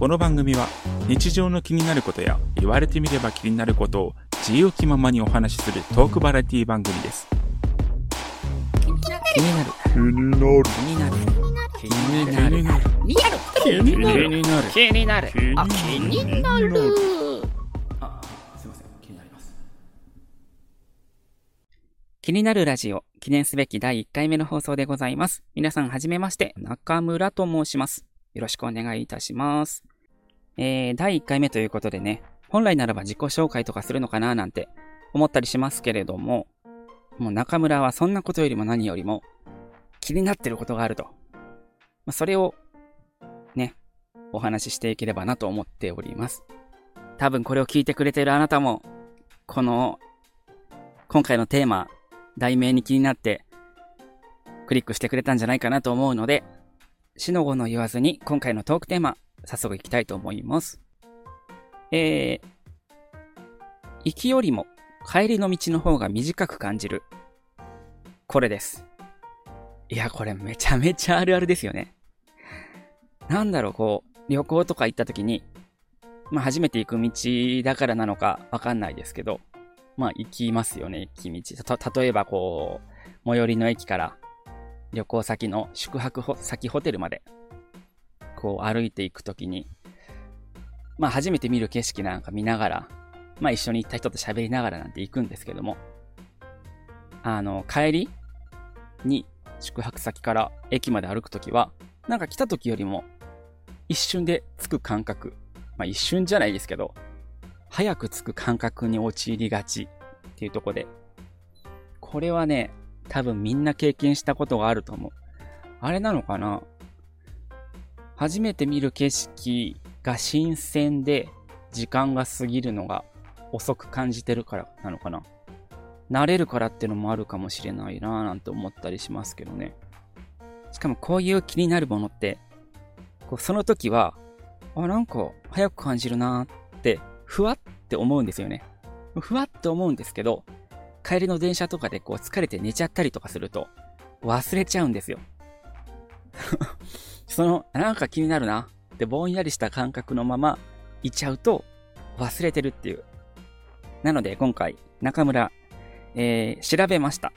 この番組は日常の気になることや言われてみれば気になることを自由気ままにお話しするトークバラエティ番組です。気になる。気になる。気になる。気になる。リアル。気になる。になる。気になる。あ、気になる。あ、すいません。気になります。気になるラジオ、記念すべき第1回目の放送でございます。皆さんはじめまして、中村と申します。よろしくお願いいたします。えー、第1回目ということでね、本来ならば自己紹介とかするのかななんて思ったりしますけれども、もう中村はそんなことよりも何よりも気になってることがあると。まそれをね、お話ししていければなと思っております。多分これを聞いてくれているあなたも、この今回のテーマ、題名に気になって、クリックしてくれたんじゃないかなと思うので、死の後の言わずに今回のトークテーマ、早速いきたいと思います。えー、行きよりも帰りの道の方が短く感じる。これです。いや、これめちゃめちゃあるあるですよね。なんだろう、こう、旅行とか行った時に、まあ初めて行く道だからなのかわかんないですけど、まあ、行きますよね、行き道。た、例えばこう、最寄りの駅から旅行先の宿泊先ホテルまで、こう歩いていくときに、まあ、初めて見る景色なんか見ながら、まあ、一緒に行った人と喋りながらなんて行くんですけども、あの、帰りに宿泊先から駅まで歩くときは、なんか来たときよりも一瞬で着く感覚。まあ、一瞬じゃないですけど、早く着く感覚に陥りがちっていうとこで、これはね、多分みんな経験したことがあると思う。あれなのかな？初めて見る景色が新鮮で時間が過ぎるのが遅く感じてるからなのかな慣れるからってのもあるかもしれないなぁなんて思ったりしますけどね。しかもこういう気になるものって、こうその時は、あ、なんか早く感じるなーってふわって思うんですよね。ふわって思うんですけど、帰りの電車とかでこう疲れて寝ちゃったりとかすると、忘れちゃうんですよ。その、なんか気になるなってぼんやりした感覚のままいちゃうと忘れてるっていう。なので今回中村、えー、調べました。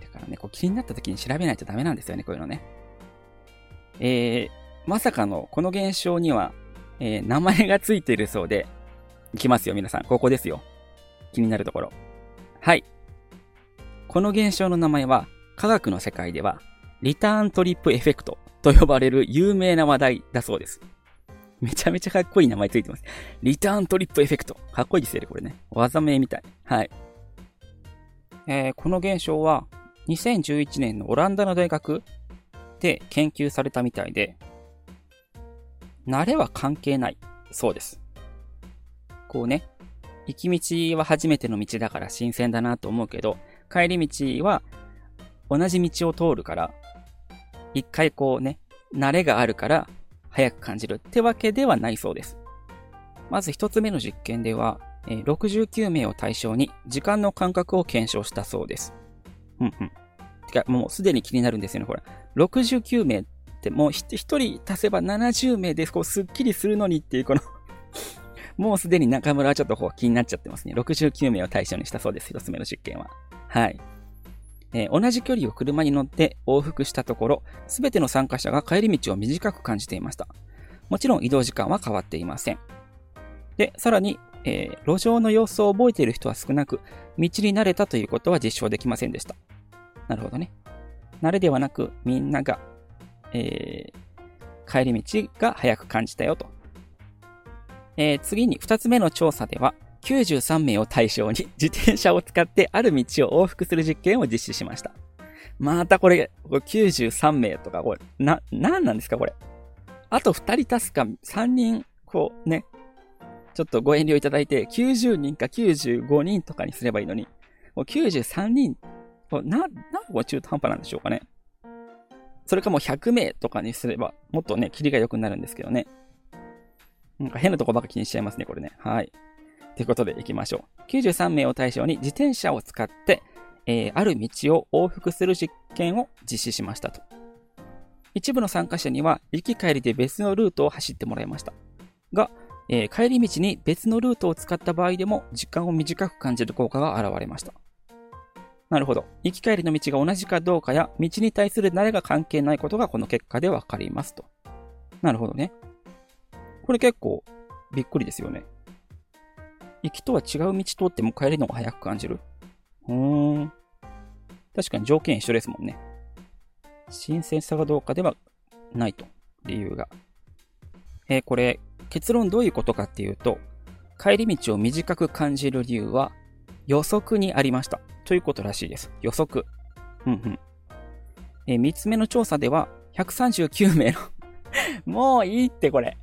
だからね、こう気になった時に調べないとダメなんですよね、こういうのね。えー、まさかのこの現象にはえー、名前がついているそうで、いきますよ、皆さん。ここですよ。気になるところ。はい。この現象の名前は、科学の世界では、リターントリップエフェクトと呼ばれる有名な話題だそうです。めちゃめちゃかっこいい名前ついてます。リターントリップエフェクト。かっこいいですよね、これね。技名みたい。はい。えー、この現象は、2011年のオランダの大学で研究されたみたいで、慣れは関係ない。そうです。こうね、行き道は初めての道だから新鮮だなと思うけど、帰り道は同じ道を通るから、一回こうね、慣れがあるから早く感じるってわけではないそうです。まず一つ目の実験では、69名を対象に時間の感覚を検証したそうです。うんうん。てか、もうすでに気になるんですよね、ほら。69名ってもう一人足せば70名でこうスッキリするのにっていうこの もうすでに中村はちょっとこう気になっちゃってますね。69名を対象にしたそうです。一つ目の実験は。はい。えー同じ距離を車に乗って往復したところ、すべての参加者が帰り道を短く感じていました。もちろん移動時間は変わっていません。で、さらに、えー路上の様子を覚えている人は少なく、道に慣れたということは実証できませんでした。なるほどね。慣れではなく、みんながえー帰り道が早く感じたよと。えー次に二つ目の調査では、93名を対象に 自転車を使ってある道を往復する実験を実施しました。またこれ、これ93名とか、これ、な、なんなんですかこれ。あと2人足すか3人、こうね、ちょっとご遠慮いただいて、90人か95人とかにすればいいのに、もう93人、こな、なんかこ中途半端なんでしょうかね。それかもう100名とかにすれば、もっとね、キリが良くなるんですけどね。なんか変なとこばっか気にしちゃいますね、これね。はい。ということで行きましょう。93名を対象に自転車を使って、えーある道を往復する実験を実施しましたと。一部の参加者には行き帰りで別のルートを走ってもらいました。が、えー、帰り道に別のルートを使った場合でも時間を短く感じる効果が現れました。なるほど。行き帰りの道が同じかどうかや、道に対する慣れが関係ないことがこの結果でわかりますと。なるほどね。これ結構びっくりですよね。行きとは違う道通っても帰りの方が早く感じる？うーん。確かに条件一緒ですもんね。新鮮さがどうかではないと。理由が。えー、これ、結論どういうことかっていうと、帰り道を短く感じる理由は予測にありました。ということらしいです。予測。うんうん。えー、三つ目の調査では、139名の もういいってこれ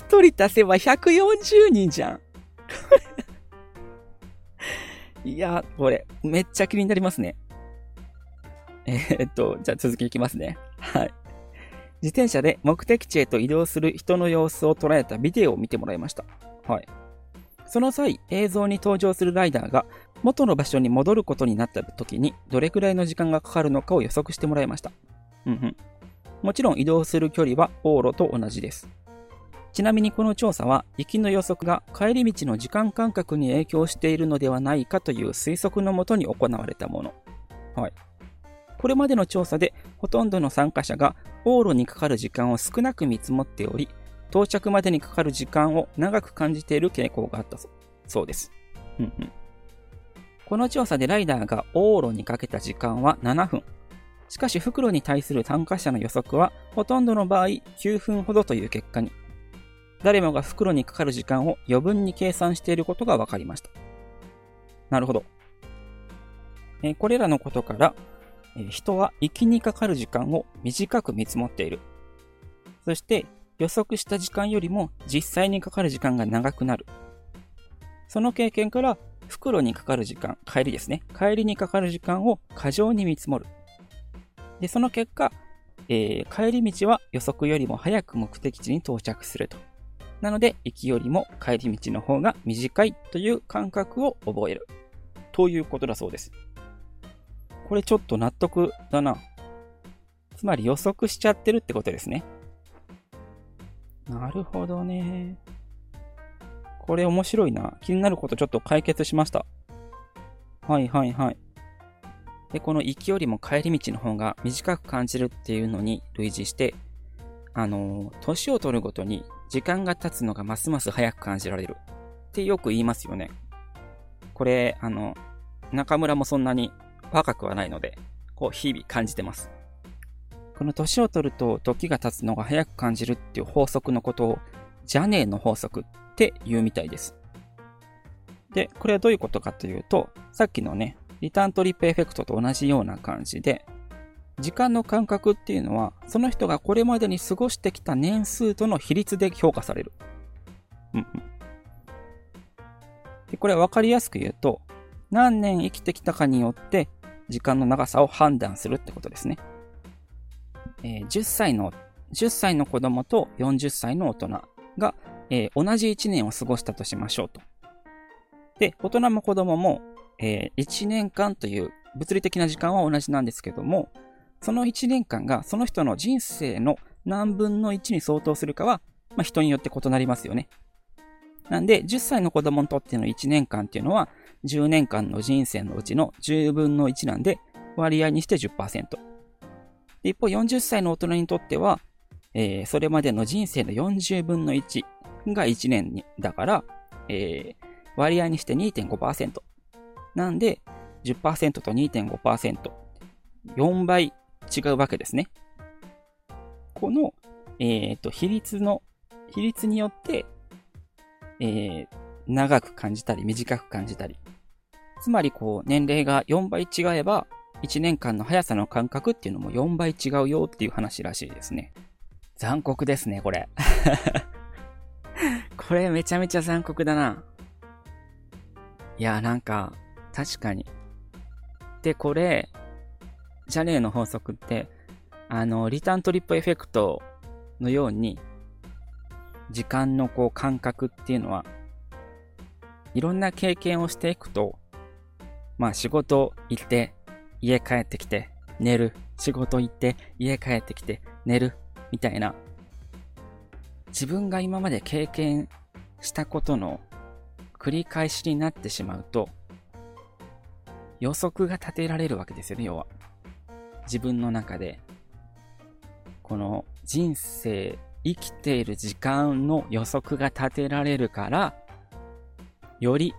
一人足せば140人じゃん いや、これ、めっちゃ気になりますね。えー、っと、じゃあ続きいきますね。はい。自転車で目的地へと移動する人の様子を捉えたビデオを見てもらいました。はい。その際、映像に登場するライダーが元の場所に戻ることになった時にどれくらいの時間がかかるのかを予測してもらいました。うんうん。もちろん移動する距離は往路と同じです。ちなみにこの調査は、行きの予測が帰り道の時間感覚に影響しているのではないかという推測のもとに行われたもの。はい。これまでの調査で、ほとんどの参加者が往路にかかる時間を少なく見積もっており、到着までにかかる時間を長く感じている傾向があったそうです。この調査でライダーが往路にかけた時間は7分。しかし袋に対する参加者の予測はほとんどの場合9分ほどという結果に。誰もが袋にかかる時間を余分に計算していることが分かりました。なるほど。えこれらのことから、え人は行きにかかる時間を短く見積もっている。そして予測した時間よりも実際にかかる時間が長くなる。その経験から、袋にかかる時間、帰りですね。帰りにかかる時間を過剰に見積もる。で、その結果、えー、帰り道は予測よりも早く目的地に到着すると。なので、行きよりも帰り道の方が短いという感覚を覚える。ということだそうです。これちょっと納得だな。つまり予測しちゃってるってことですね。なるほどね。これ面白いな。気になることちょっと解決しました。はいはいはい。で、この行きよりも帰り道の方が短く感じるっていうのに類似して、あの、年を取るごとに時間が経つのがますます早く感じられるってよく言いますよね。これ、あの、中村もそんなに若くはないので、こう日々感じてます。この年を取ると時が経つのが早く感じるっていう法則のことを、ジャネーの法則って言うみたいです。で、これはどういうことかというと、さっきのね、リターントリップエフェクトと同じような感じで、時間の感覚っていうのは、その人がこれまでに過ごしてきた年数との比率で評価される。でこれはわかりやすく言うと、何年生きてきたかによって時間の長さを判断するってことですね。えー、10歳の、10歳の子供と40歳の大人が、えー、同じ1年を過ごしたとしましょうと。で、大人も子供も、えー、1年間という物理的な時間は同じなんですけども、その1年間がその人の人生の何分の1に相当するかは、まあ、人によって異なりますよね。なんで、10歳の子供にとっての1年間っていうのは、10年間の人生のうちの10分の1なんで、割合にして10%。一方、40歳の大人にとっては、えー、それまでの人生の40分の1が1年に、だから、えー、割合にして2.5%。なんで、10%と2.5%。4倍違うわけですね。この、えっ、ー、と、比率の、比率によって、えー、長く感じたり短く感じたり。つまり、こう、年齢が4倍違えば、1年間の速さの感覚っていうのも4倍違うよっていう話らしいですね。残酷ですね、これ。これめちゃめちゃ残酷だな。いや、なんか、確かに。で、これ、ャネーの法則って、あの、リターントリップエフェクトのように、時間のこう感覚っていうのは、いろんな経験をしていくと、まあ仕事行って、家帰ってきて、寝る、仕事行って家帰ってきて寝るみたいな自分が今まで経験したことの繰り返しになってしまうと予測が立てられるわけですよね、要は。自分の中で、この人生、生きている時間の予測が立てられるから、より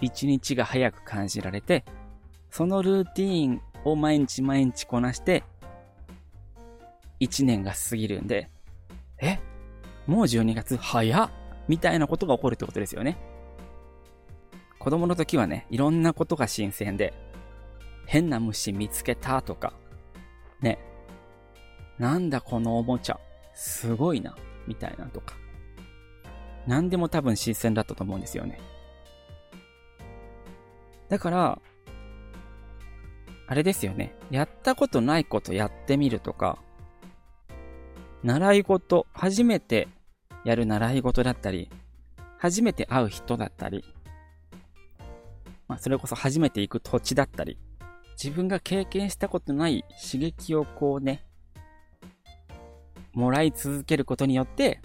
一日が早く感じられて、そのルーティーンを毎日毎日こなして、一年が過ぎるんで、えもう12月早っみたいなことが起こるってことですよね。子供の時はね、いろんなことが新鮮で、変な虫見つけたとか、ね、なんだこのおもちゃ、すごいな、みたいなとか。何でも多分新鮮だったと思うんですよね。だから、あれですよね。やったことないことやってみるとか、習い事、初めてやる習い事だったり、初めて会う人だったり、まあ、それこそ初めて行く土地だったり、自分が経験したことない刺激をこうね、もらい続けることによって、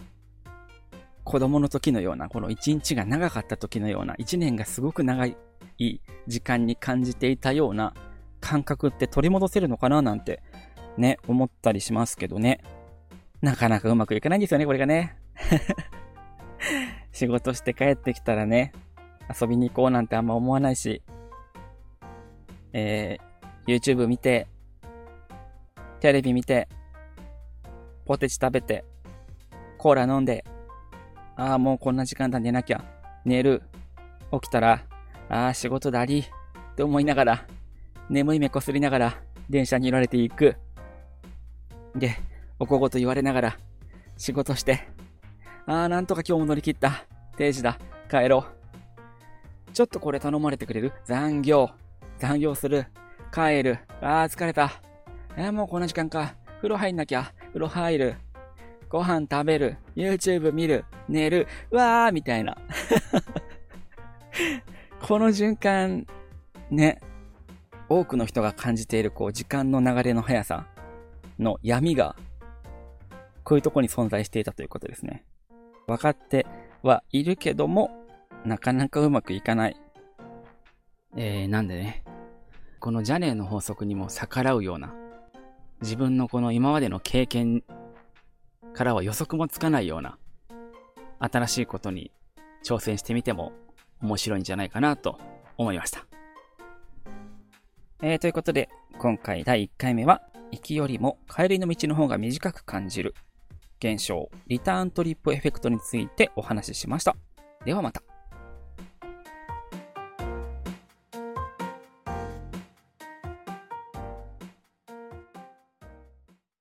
子供の時のような、この一日が長かった時のような、一年がすごく長い時間に感じていたような感覚って取り戻せるのかななんてね、思ったりしますけどね。なかなかうまくいかないんですよね、これがね。仕事して帰ってきたらね、遊びに行こうなんてあんま思わないし、えー、YouTube 見て、テレビ見て、ポテチ食べて、コーラ飲んで、ああ、もうこんな時間だ、寝なきゃ。寝る。起きたら、ああ、仕事だり。って思いながら、眠い目こすりながら、電車に揺られていく。で、おこごと言われながら、仕事して、ああ、なんとか今日も乗り切った。定時だ。帰ろう。ちょっとこれ頼まれてくれる？残業。残業する。帰る。ああ、疲れた。えー、もうこんな時間か。風呂入んなきゃ。風呂入る。ご飯食べる。YouTube 見る。寝る。うわーみたいな。この循環、ね。多くの人が感じている、こう、時間の流れの速さの闇が、こういうとこに存在していたということですね。分かってはいるけども、なかなかうまくいかない。えー、なんでね、このジャネーの法則にも逆らうような、自分のこの今までの経験からは予測もつかないような、新しいことに挑戦してみても面白いんじゃないかなと思いました。えー、ということで、今回第1回目は、行きよりも帰りの道の方が短く感じる現象、リターントリップエフェクトについてお話ししました。ではまた。